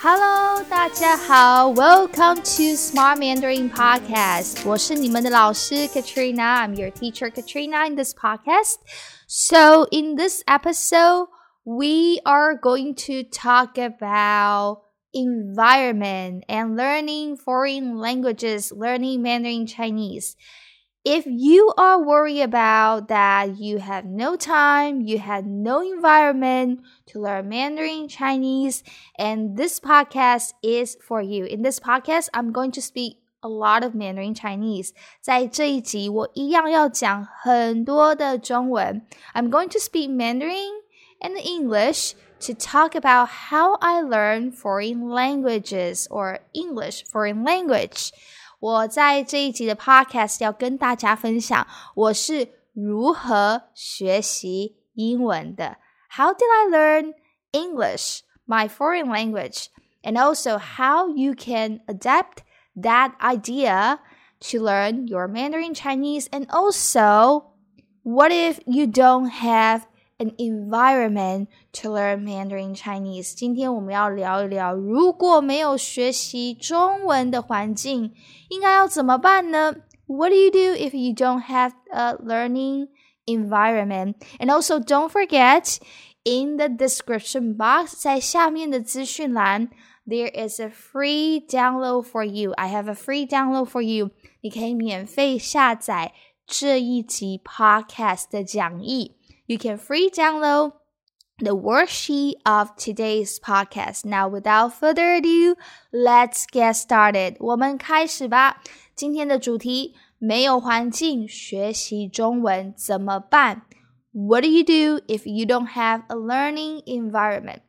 Hello，大家好，Welcome to Smart Mandarin Podcast。我是你们的老师 Katrina。I'm your teacher Katrina in this podcast. So in this episode, we are going to talk about environment and learning foreign languages, learning Mandarin Chinese. If you are worried about that you have no time, you have no environment to learn Mandarin Chinese, and this podcast is for you. In this podcast, I'm going to speak a lot of Mandarin Chinese. 在这一集，我一样要讲很多的中文。I'm going to speak Mandarin and English to talk about how I learn foreign languages or English foreign language. 我在这一集的 Podcast 要跟大家分享我是如何学习英文的。How did I learn English, my foreign language, and also how you can adapt that idea to learn your Mandarin Chinese, and also what if you don't have an environment to learn Mandarin Chinese。今天我们要聊一聊，如果没有学习中文的环境，应该要怎么办呢？What do you do if you don't have a learning environment? And also, don't forget in the description box，在下面的资讯栏，there is a free download for you. I have a free download for you. 你可以免费下载这一集 podcast 的讲义。 you can free download the worksheet of today's podcast. Now, without further ado, let's get started. 我们开始吧。今天的主题：没有环境学习中文怎么办？What do you do if you don't have a learning environment?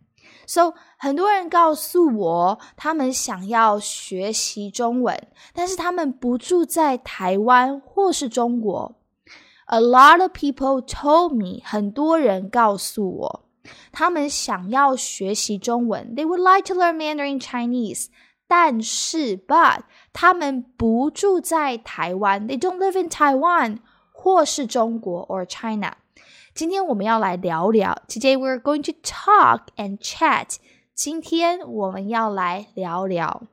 So，很多人告诉我，他们想要学习中文，但是他们不住在台湾或是中国。 a lot of people told me，很多人告诉我，他们想要学习中文，they would like to learn Mandarin Chinese，但是 but 他们不住在台湾，they don't live in Taiwan，或是中国 or China。今天我们要来聊聊，Today we're going to talk and chat。今天我们要来聊聊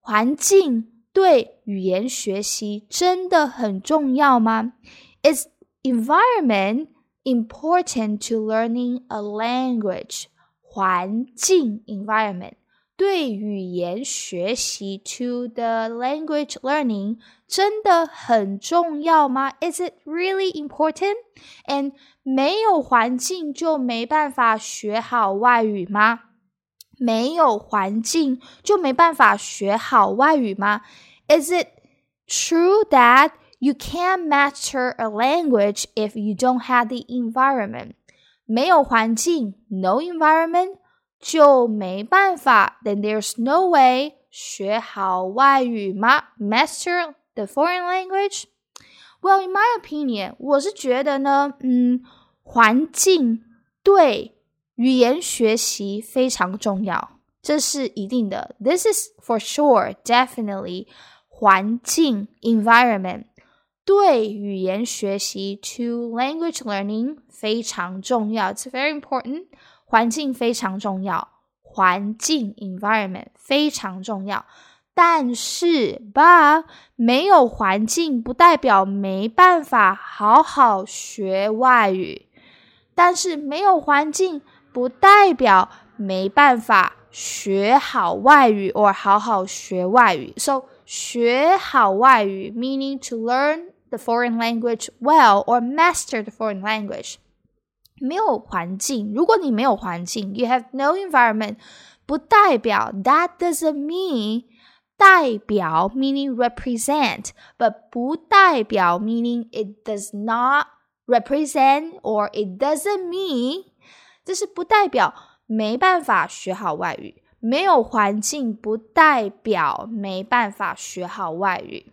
环境对语言学习真的很重要吗 ？is environment important to learning a language? 环境 environment 对语言学习 to the language learning 真的很重要吗？Is it really important? And 没有环境就没办法学好外语吗？没有环境就没办法学好外语吗？Is it true that you can't master a language if you don't have the environment. 没有环境，no environment 就没办法。Then there's no way 学好外语吗？Master the foreign language? Well, in my opinion，我是觉得呢，嗯，环境对语言学习非常重要，这是一定的。This is for sure, definitely 环境 environment 对语言学习 to language learning 非常重要，it's very important。环境非常重要，环境 environment 非常重要。但是吧没有环境不代表没办法好好学外语。但是没有环境不代表没办法学好外语或好好学外语。So 学好外语 meaning to learn the foreign language well or master the foreign language。没有环境，如果你没有环境，you have no environment，不代表 that doesn't mean 代表 meaning represent，but 不代表 meaning it does not represent or it doesn't mean，这是不代表没办法学好外语。没有环境不代表没办法学好外语。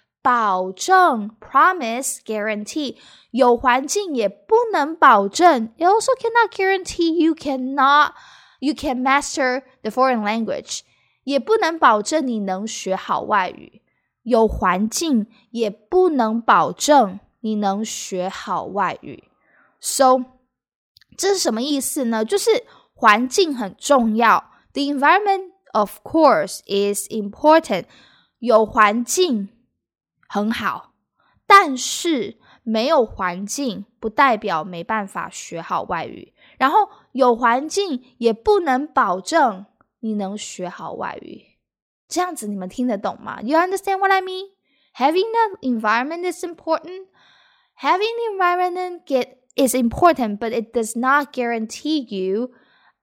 保证 promise guarantee 有环境也不能保证。It also cannot guarantee you cannot you can master the foreign language，也不能保证你能学好外语。有环境也不能保证你能学好外语。So 这是什么意思呢？就是环境很重要。The environment, of course, is important. 有环境 很好，但是没有环境不代表没办法学好外语。然后有环境也不能保证你能学好外语。这样子你们听得懂吗？You understand what I mean? Having an environment is important. Having the environment get is important, but it does not guarantee you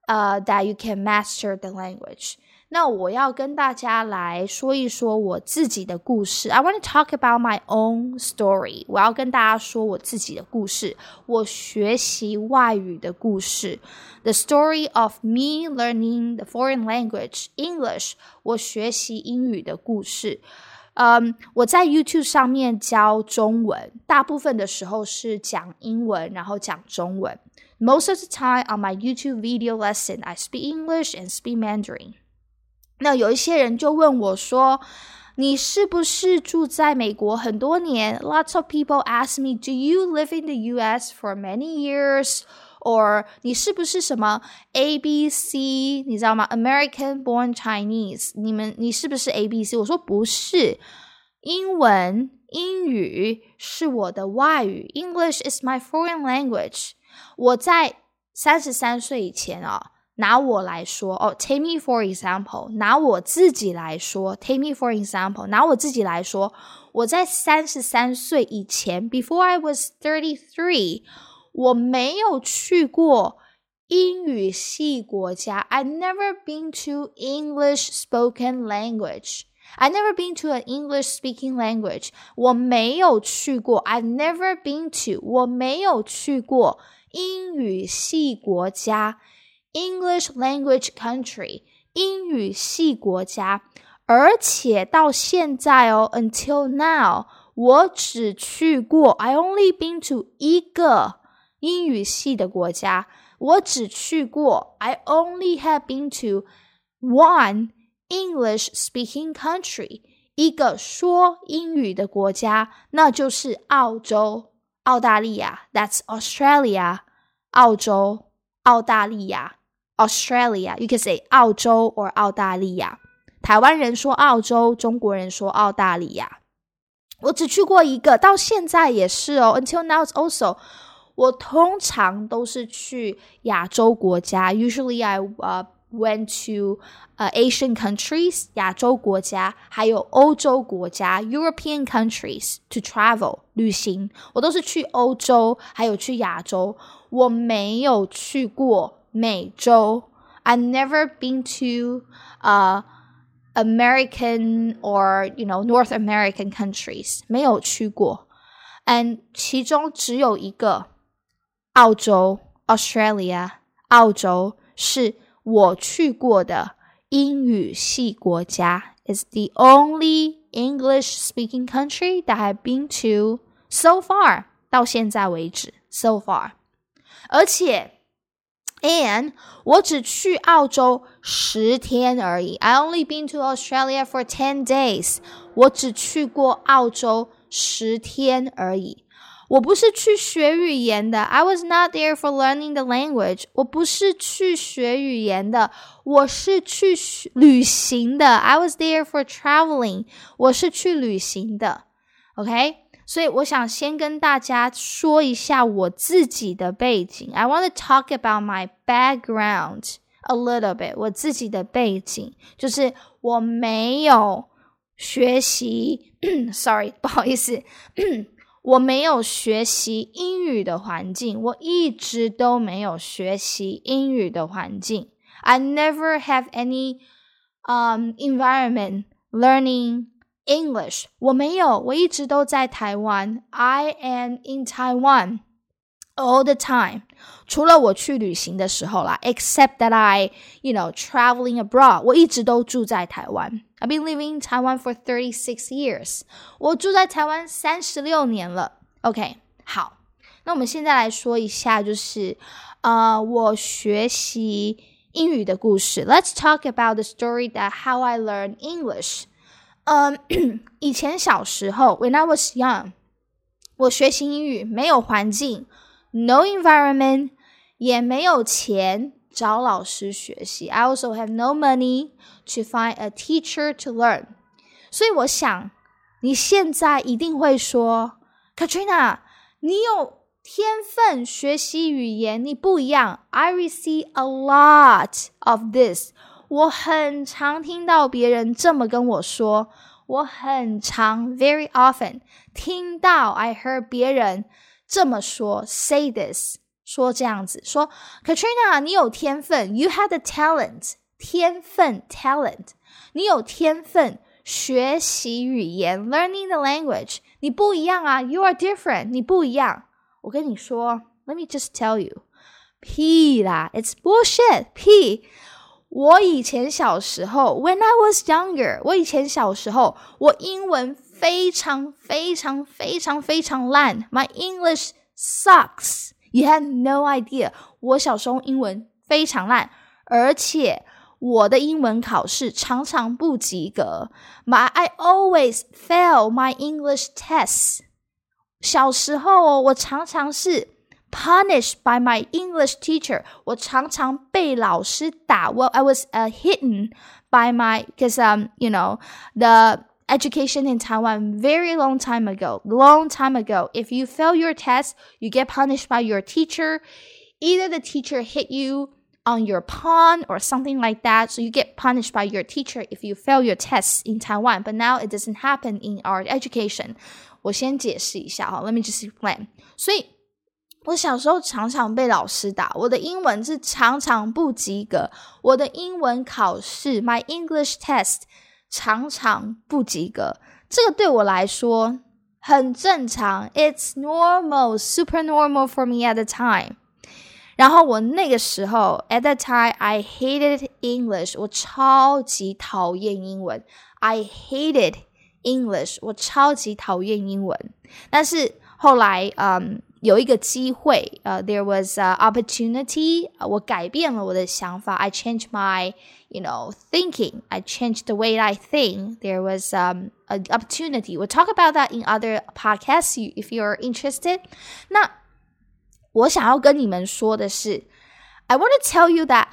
uh, that you can master the language. 那我要跟大家来说一说我自己的故事。I want to talk about my own story。我要跟大家说我自己的故事，我学习外语的故事。The story of me learning the foreign language English。我学习英语的故事。嗯，我在 YouTube 上面教中文，大部分的时候是讲英文，然后讲中文。Most of the time on my YouTube video lesson, I speak English and speak Mandarin. 那有一些人就问我说：“你是不是住在美国很多年？”Lots of people ask me, "Do you live in the U.S. for many years?" Or 你是不是什么 A B C？你知道吗？American born Chinese？你们你是不是 A B C？我说不是，英文英语是我的外语，English is my foreign language。我在三十三岁以前啊。 拿我来说哦，take me for example，拿我自己来说，take me for example，拿我自己来说，我在三十三岁以前，before I was thirty three，我没有去过英语系国家，I never been to English spoken language。I never been to an English speaking language。我没有去过，I've never been to，我没有去过英语系国家。 English language country 英语系国家，而且到现在哦，until now，我只去过，I only been to 一个英语系的国家，我只去过，I only have been to one English speaking country，一个说英语的国家，那就是澳洲、澳大利亚，That's Australia，澳洲、澳大利亚。 Australia, you can say 澳洲 or 澳大利亚。台湾人说澳洲，中国人说澳大利亚。我只去过一个，到现在也是哦。Until now, it's also 我通常都是去亚洲国家。Usually, I uh went to uh Asian countries 亚洲国家，还有欧洲国家 European countries to travel 旅行。我都是去欧洲，还有去亚洲。我没有去过。 美洲。I've never been to uh American or you know North American countries，没有去过。And 其中只有一个澳洲 Australia 澳洲是我去过的英语系国家。Is the only English speaking country that I've been to so far 到现在为止 so far，而且。 And 我只去澳洲十天而已。I only been to Australia for ten days。我只去过澳洲十天而已。我不是去学语言的。I was not there for learning the language。我不是去学语言的，我是去旅行的。I was there for traveling。我是去旅行的。OK。 所以我想先跟大家说一下我自己的背景。I want to talk about my background a little bit。我自己的背景就是我没有学习，sorry，不好意思，我没有学习英语的环境，我一直都没有学习英语的环境。I never have any um environment learning English，我没有，我一直都在台湾。I am in Taiwan all the time，除了我去旅行的时候啦，except that I, you know, traveling abroad，我一直都住在台湾。 I've been living in Taiwan for thirty six years。我住在台湾三十六年了。OK，好，那我们现在来说一下，就是呃，我学习英语的故事。Let's talk about the story that how I learned English。 嗯，以前小时候，when I was young，我学习英语没有环境，no environment，也没有钱找老师学习。I also have no money to find a teacher to learn。所以我想，你现在一定会说，Katrina，你有天分学习语言，你不一样。I receive a lot of this。 我很常听到别人这么跟我说，我很常 very often 听到 I heard 别人这么说，say this 说这样子说，Katrina 你有天分，you had a talent 天分 talent 你有天分学习语言 learning the language 你不一样啊，you are different 你不一样。我跟你说，Let me just tell you，屁啦，It's bullshit，屁。 我以前小时候，When I was younger，我以前小时候，我英文非常非常非常非常烂，My English sucks。You have no idea，我小时候英文非常烂，而且我的英文考试常常不及格。My I always fail my English tests。小时候我常常是。punished by my English teacher. 我常常被老师打。Well, I was uh, hidden by my because um you know the education in Taiwan very long time ago. Long time ago, if you fail your test, you get punished by your teacher. Either the teacher hit you on your palm or something like that. So you get punished by your teacher if you fail your tests in Taiwan. But now it doesn't happen in our education. 我先解释一下哈，Let me just explain. 所以 我小时候常常被老师打，我的英文是常常不及格。我的英文考试，my English test，常常不及格。这个对我来说很正常，it's normal, super normal for me at the time。然后我那个时候，at that time I hated English，我超级讨厌英文。I hated English，我超级讨厌英文。但是后来，嗯。有一个机会，呃、uh,，there was a opportunity，、uh, 我改变了我的想法，I changed my you know thinking, I changed the way I think. There was um an opportunity. We'll talk about that in other podcasts if you're interested. 那我想要跟你们说的是，I want to tell you that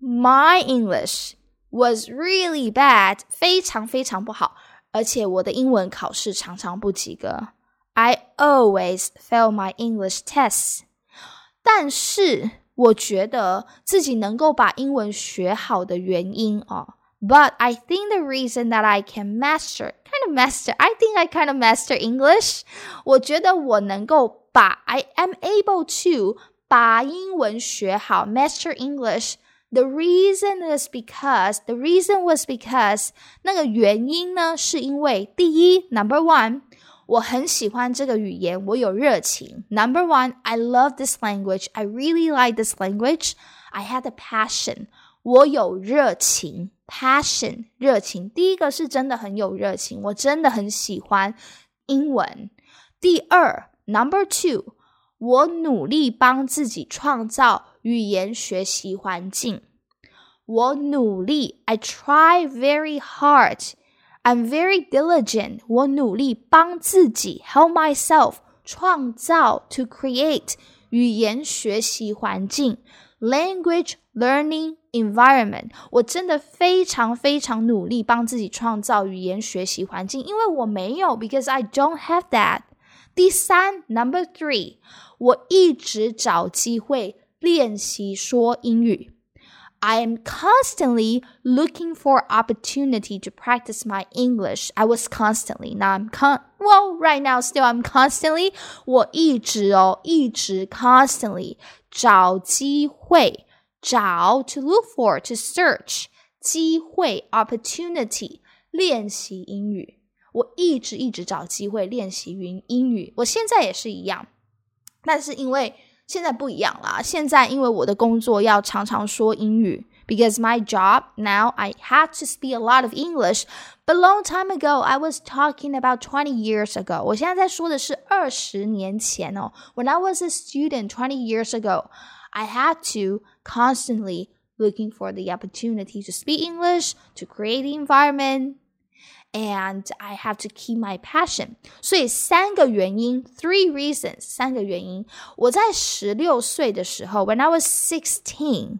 my English was really bad，非常非常不好，而且我的英文考试常常不及格。 I always fail my English tests，但是我觉得自己能够把英文学好的原因啊。But I think the reason that I can master, kind of master, I think I kind of master English. 我觉得我能够把 I am able to 把英文学好，master English. The reason is because the reason was because 那个原因呢，是因为第一，number one。 我很喜欢这个语言，我有热情。Number one, I love this language. I really like this language. I had a passion. 我有热情，passion 热情。第一个是真的很有热情，我真的很喜欢英文。第二，Number two，我努力帮自己创造语言学习环境。我努力，I try very hard I'm very diligent. 我努力帮自己 help myself 创造 to create 语言学习环境 language learning environment. 我真的非常非常努力帮自己创造语言学习环境，因为我没有 because I don't have that. 第三，number three，我一直找机会练习说英语。 I am constantly looking for opportunity to practice my English. I was constantly. Now I'm con well right now still I'm constantly 我一直哦一直 constantly 找机会找 to look for to search 机会 opportunity 练习英语。我一直一直找机会练习英英语。我现在也是一样，但是因为 现在不一样啦，现在因为我的工作要常常说英语 because my job now I had to speak a lot of English. But long time ago, I was talking about 20 years ago. 我现在在说的是二十年前哦。When I was a student 20 years ago, I had to constantly looking for the opportunity to speak English, to create the environment, and I have to keep my passion. 所以三个原因，three reasons，三个原因。我在十六岁的时候，when I was sixteen，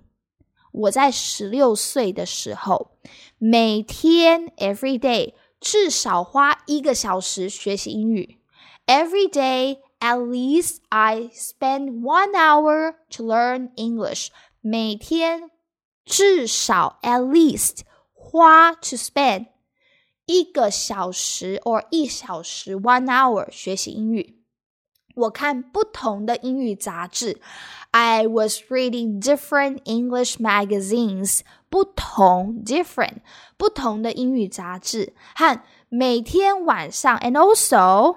我在十六岁的时候，每天 every day 至少花一个小时学习英语。Every day, at least I spend one hour to learn English. 每天至少 at least 花 to spend 一个小时 or 一小时 one hour 学习英语。我看不同的英语杂志，I was reading different English magazines，不同 different 不同的英语杂志，和每天晚上，and also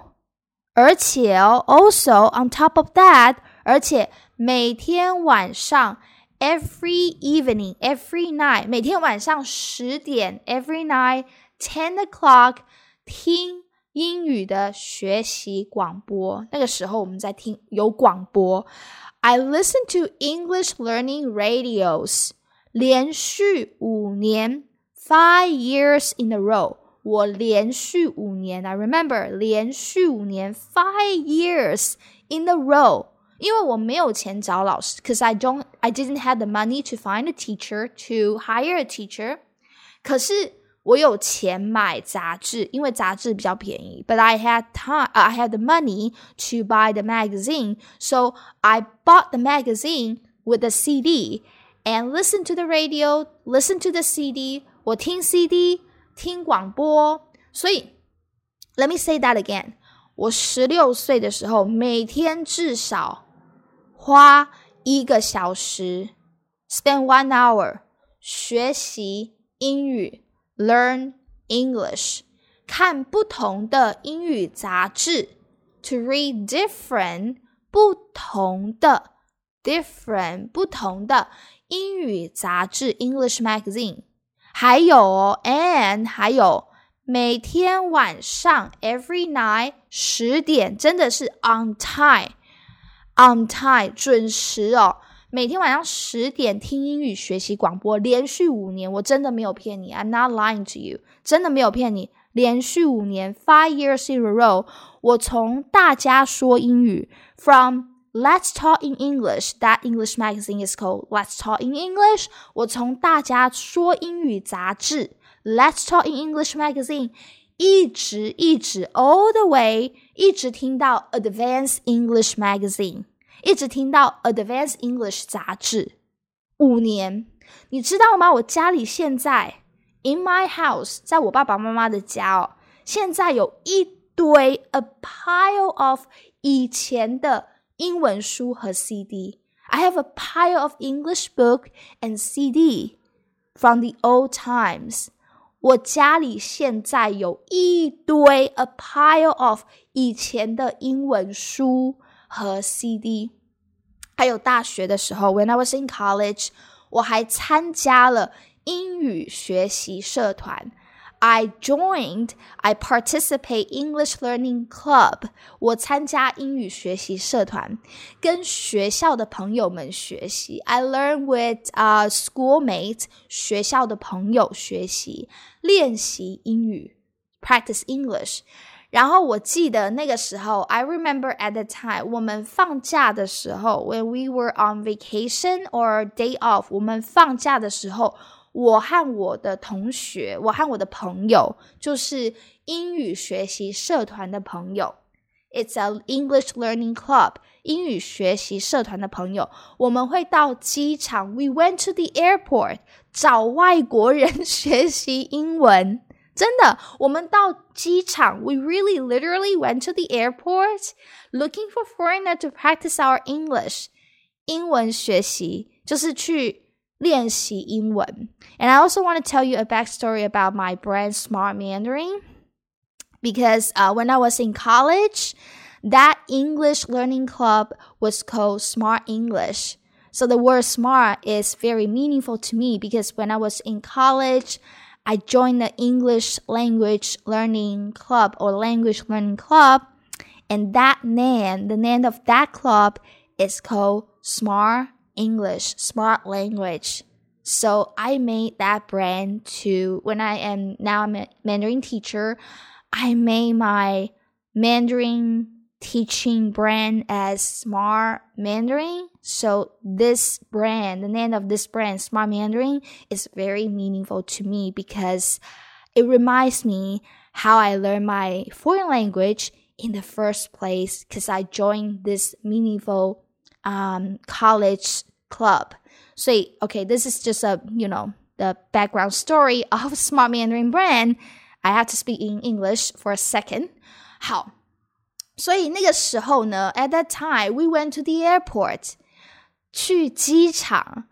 而且哦，also on top of that，而且每天晚上。every evening, every night，每天晚上十点，every night ten o'clock 听英语的学习广播。那个时候我们在听有广播。I listen to English learning radios，连续五年，five years in a row。我连续五年，I remember 连续五年，five years in a row。因为我没有钱找老师，cause I don't, I didn't have the money to find a teacher to hire a teacher。可是 我有钱买杂志，因为杂志比较便宜。But I had time, I had the money to buy the magazine, so I bought the magazine with a CD and listen to the radio, listen to the CD。我听 CD，听广播。所以，Let me say that again。我十六岁的时候，每天至少花一个小时，spend one hour 学习英语 ，learn English，看不同的英语杂志，to read different 不同的 different 不同的英语杂志 English magazine，还有哦，and 还有每天晚上 every night 十点，真的是 on time。On time，准时哦。 每天晚上十点听英语学习广播，连续五年，我真的没有骗你。I'm not lying to you，真的没有骗你。连续五年，five years in a row，我从大家说英语，from Let's Talk in English，that English magazine is called Let's Talk in English。我从大家说英语杂志，Let's Talk in English magazine。一直一直 all the way，一直听到 Advanced English Magazine，一直听到 Advanced English 杂志，五年，你知道吗？我家里现在 in my house，在我爸爸妈妈的家哦，现在有一堆 a pile of 以前的英文书和 CD。I have a pile of English book and CD from the old times. 我家里现在有一堆 a pile of 以前的英文书和 CD，还有大学的时候，when I was in college，我还参加了英语学习社团。I joined, I participate English learning club. 我参加英语学习社团，跟学校的朋友们学习。I learn with uh schoolmates，学校的朋友学习，练习英语，practice English。 然后我记得那个时候，I remember at the time，我们放假的时候，when we were on vacation or day off，我们放假的时候。我和我的同学，我和我的朋友，就是英语学习社团的朋友。It's a English learning club，英语学习社团的朋友，我们会到机场。We went to the airport，找外国人学习英文。 真的，我们到机场，We really literally went to the airport looking for foreigner to practice our English。英文学习就是去。练习英文。And I also want to tell you a backstory about my brand Smart Mandarin because uh, when I was in college, that English learning club was called Smart English. So the word smart is very meaningful to me because when I was in college, I joined the English language learning club or language learning club. And that name, the name of that club is called Smart English, Smart Language. So I made that brand to when I am now a Mandarin teacher. I made my Mandarin teaching brand as Smart Mandarin. So this brand, the name of this brand, Smart Mandarin, is very meaningful to me because it reminds me how I learned my foreign language in the first place because I joined this meaningful um, college club. So, okay, this is just a, you know, the background story of Smart Mandarin brand. I have to speak in English for a second. 好，所以那个时候呢，at that time we went to the airport，去机场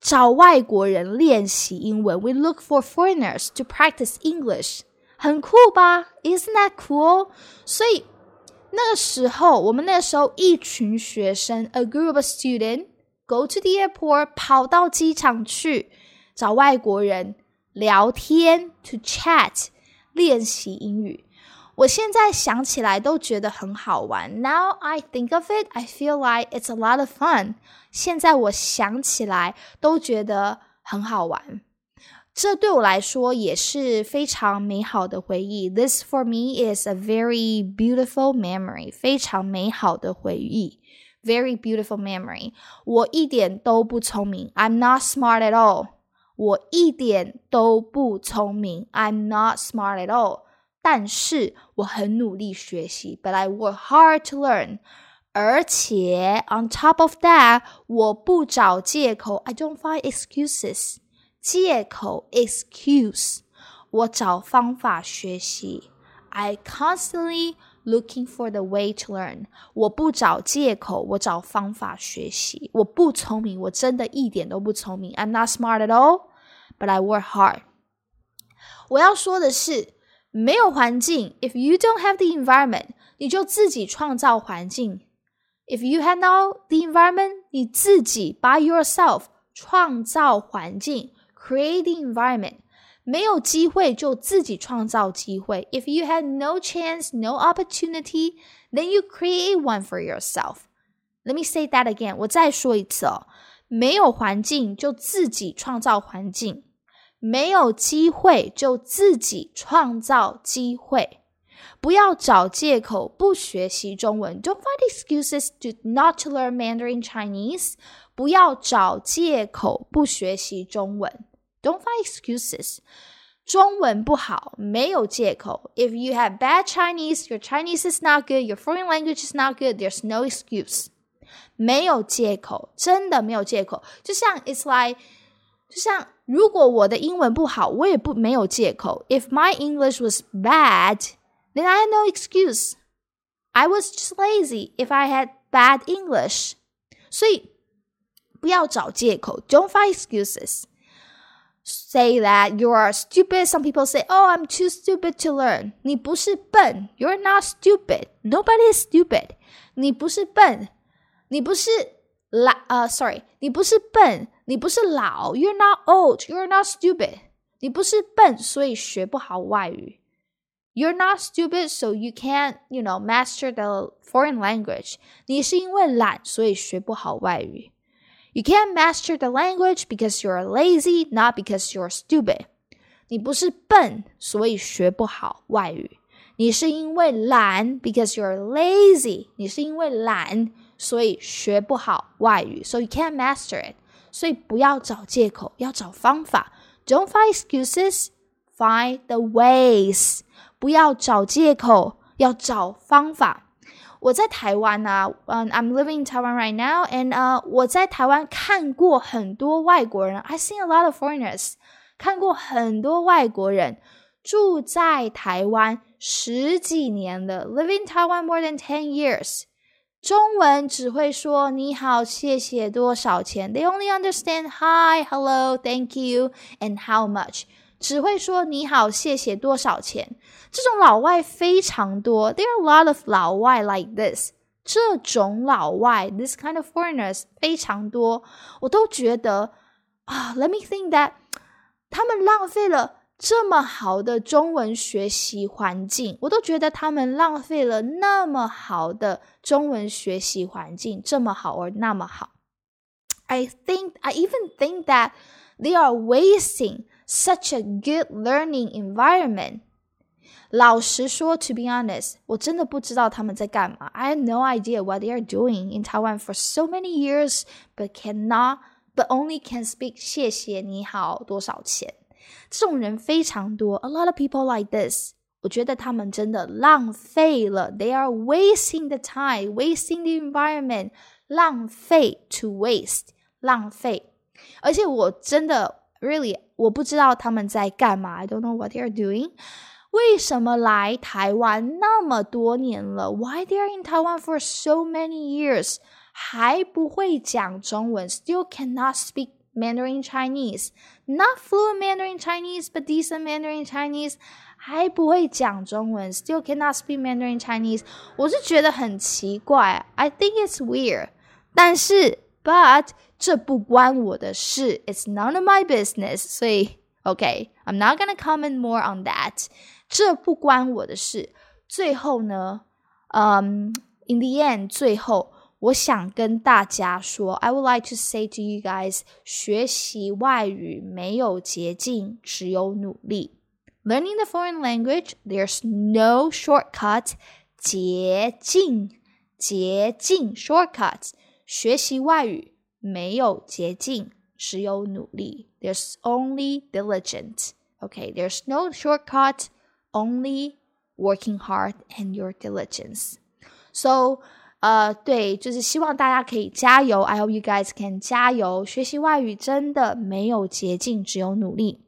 找外国人练习英文。We look for foreigners to practice English，很酷吧？Isn't that cool？所以那个时候，我们那时候一群学生，a group of student go to the airport，跑到机场去找外国人聊天，to chat，练习英语。 我现在想起来都觉得很好玩。Now I think of it, I feel like it's a lot of fun. 现在我想起来都觉得很好玩。这对我来说也是非常美好的回忆。This for me is a very beautiful memory，非常美好的回忆。Very beautiful memory。我一点都不聪明，I'm not smart at all。我一点都不聪明，I'm not smart at all。 但是我很努力学习，but I work hard to learn。而且 on top of that，我不找借口，I don't find excuses。借口 excuse，我找方法学习。I constantly looking for the way to learn。我不找借口，我找方法学习。我不聪明，我真的一点都不聪明。I'm not smart at all, but I work hard。我要说的是。 没有环境，if you don't have the environment，你就自己创造环境。If you have now the environment，你自己 by yourself 创造环境，create the environment。没有机会就自己创造机会。If you had no chance, no opportunity, then you create one for yourself. Let me say that again. 我再说一次哦，没有环境就自己创造环境。 没有机会就自己创造机会，不要找借口不学习中文。Don't find excuses to not to learn Mandarin Chinese。不要找借口不学习中文。Don't find excuses。中文不好没有借口。If you have bad Chinese, your Chinese is not good, your foreign language is not good. There's no excuse。没有借口，真的没有借口。就像 it's like， 就像。如果我的英文不好，我也不没有借口。If my English was bad, then I had no excuse. I was just lazy if I had bad English. 所以不要找借口。Don't find excuses. Say that you are stupid. Some people say, "Oh, I'm too stupid to learn." 你不是笨，You're not stupid. Nobody is stupid. 你不是笨，你不是懒呃，sorry，你不是笨。 你不是老，You're not old, you're not stupid。你不是笨，所以学不好外语。You're not stupid, so you can't, you know, master the foreign language. 你是因为懒，所以学不好外语。You can't master the language because you're lazy, not because you're stupid. 你不是笨，所以学不好外语。你是因为懒，because you're lazy。你是因为懒，所以学不好外语。So you can't master it. 所以不要找借口，要找方法。Don't find excuses, find the ways。不要找借口，要找方法。我在台湾啊，嗯，I'm living in Taiwan right now, and 呃，我在台湾看过很多外国人。I seen a lot of foreigners，看过很多外国人住在台湾十几年了，living Taiwan more than ten years。 中文只会说你好、谢谢、多少钱。They only understand hi, hello, thank you, and how much。只会说你好、谢谢、多少钱。这种老外非常多。There are a lot of 老外 like this。 这种老外，this kind of foreigners 非常多，我都觉得啊，let me think that 他们浪费了 这么好的中文学习环境，我都觉得他们浪费了那么好的中文学习环境，这么好而那么好。I think I even think that they are wasting such a good learning environment. 老实说，to be honest，我真的不知道他们在干嘛。I have no idea what they are doing in Taiwan for so many years, but cannot, but only can speak 谢谢你好多少钱。 这种人非常多，a lot of people like this。我觉得他们真的浪费了，they are wasting the time, wasting the environment，浪费 to waste，浪费。而且我真的 really 我不知道他们在干嘛，I don't know what they are doing。为什么来台湾那么多年了？Why they are in Taiwan for so many years 还不会讲中文？Still cannot speak Mandarin Chinese, not fluent Mandarin Chinese, but decent Mandarin Chinese 还不会讲中文，still cannot speak Mandarin Chinese。我是觉得很奇怪，I think it's weird。但是，but 这不关我的事，it's none of my business。所以，OK，I'm not gonna comment more on that。这不关我的事。最后呢，嗯、um,，in the end，最后 我想跟大家说，I would like to say to you guys，学习外语没有捷径，只有努力。Learning the foreign language, there's no shortcut. 捷径，捷径，shortcut。学习外语没有捷径，只有努力。There's only diligent. Okay, there's no shortcut only working hard and your diligence. So, 呃，对，就是希望大家可以加油。I hope you guys can 加油。学习外语真的没有捷径，只有努力。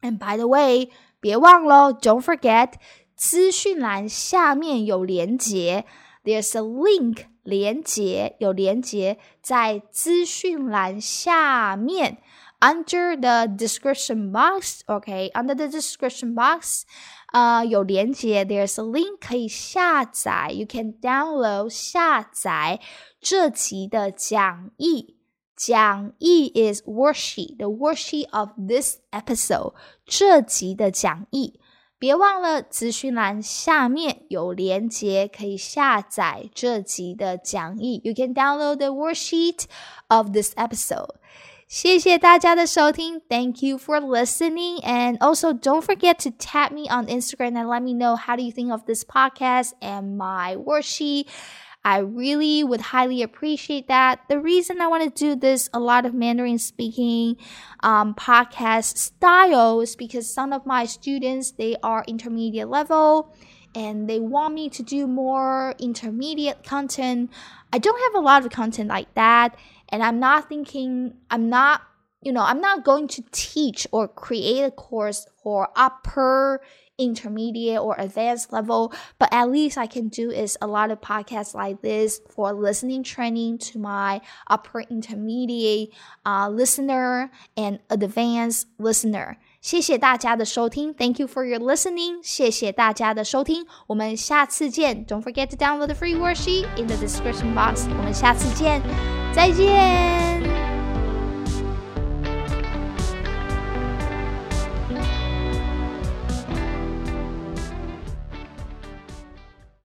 And by the way，别忘了，Don't forget，资讯栏下面有连接，There's a link，连接有连接在资讯栏下面。under the description box. Okay, under the description box, 呃，有连接，there's a link 可以下载，you can download 下载这集的讲义。讲义 is worksheet, the worksheet of this episode，这集的讲义。别忘了资讯栏下面有连接，可以下载这集的讲义。You can download the worksheet of this episode. 谢谢大家的收听，Thank you for listening, and also don't forget to tag me on Instagram and let me know how do you think of this podcast and my worksheet. I really would highly appreciate that. The reason I want to do this a lot of Mandarin speaking um, podcast style is because some of my students they are intermediate level and they want me to do more intermediate content. I don't have a lot of content like that and I'm not thinking, I'm not, you know, I'm not going to teach or create a course for upper intermediate or advanced level, but at least I can do is a lot of podcasts like this for listening training to my upper intermediate uh, listener and advanced listener. 谢谢大家的收听，Thank you for your listening。谢谢大家的收听，我们下次见。Don't forget to download the free worksheet in the description box。我们下次见， 再见。